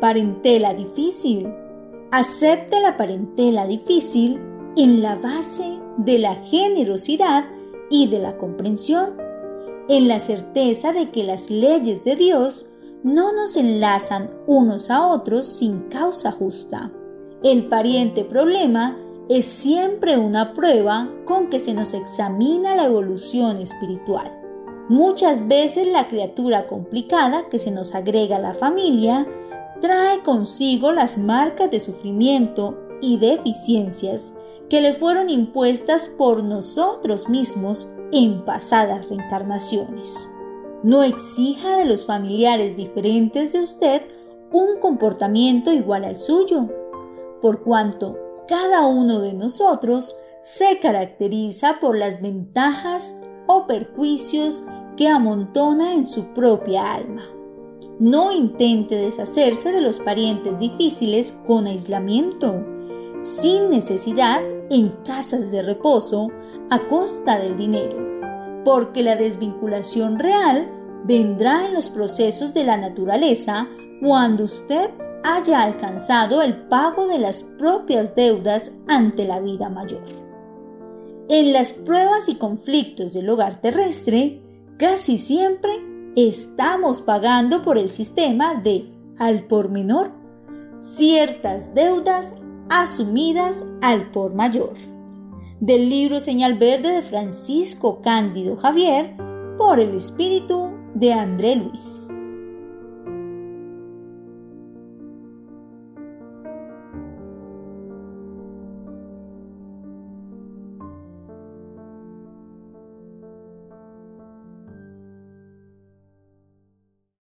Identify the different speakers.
Speaker 1: parentela difícil. Acepte la parentela difícil en la base de la generosidad y de la comprensión, en la certeza de que las leyes de Dios no nos enlazan unos a otros sin causa justa. El pariente problema es siempre una prueba con que se nos examina la evolución espiritual. Muchas veces la criatura complicada que se nos agrega a la familia trae consigo las marcas de sufrimiento y deficiencias que le fueron impuestas por nosotros mismos en pasadas reencarnaciones. No exija de los familiares diferentes de usted un comportamiento igual al suyo, por cuanto cada uno de nosotros se caracteriza por las ventajas o perjuicios que amontona en su propia alma. No intente deshacerse de los parientes difíciles con aislamiento, sin necesidad en casas de reposo a costa del dinero, porque la desvinculación real vendrá en los procesos de la naturaleza cuando usted haya alcanzado el pago de las propias deudas ante la vida mayor. En las pruebas y conflictos del hogar terrestre, casi siempre estamos pagando por el sistema de al por menor ciertas deudas asumidas al por mayor. Del libro Señal Verde de Francisco Cándido Javier por el espíritu de André Luis.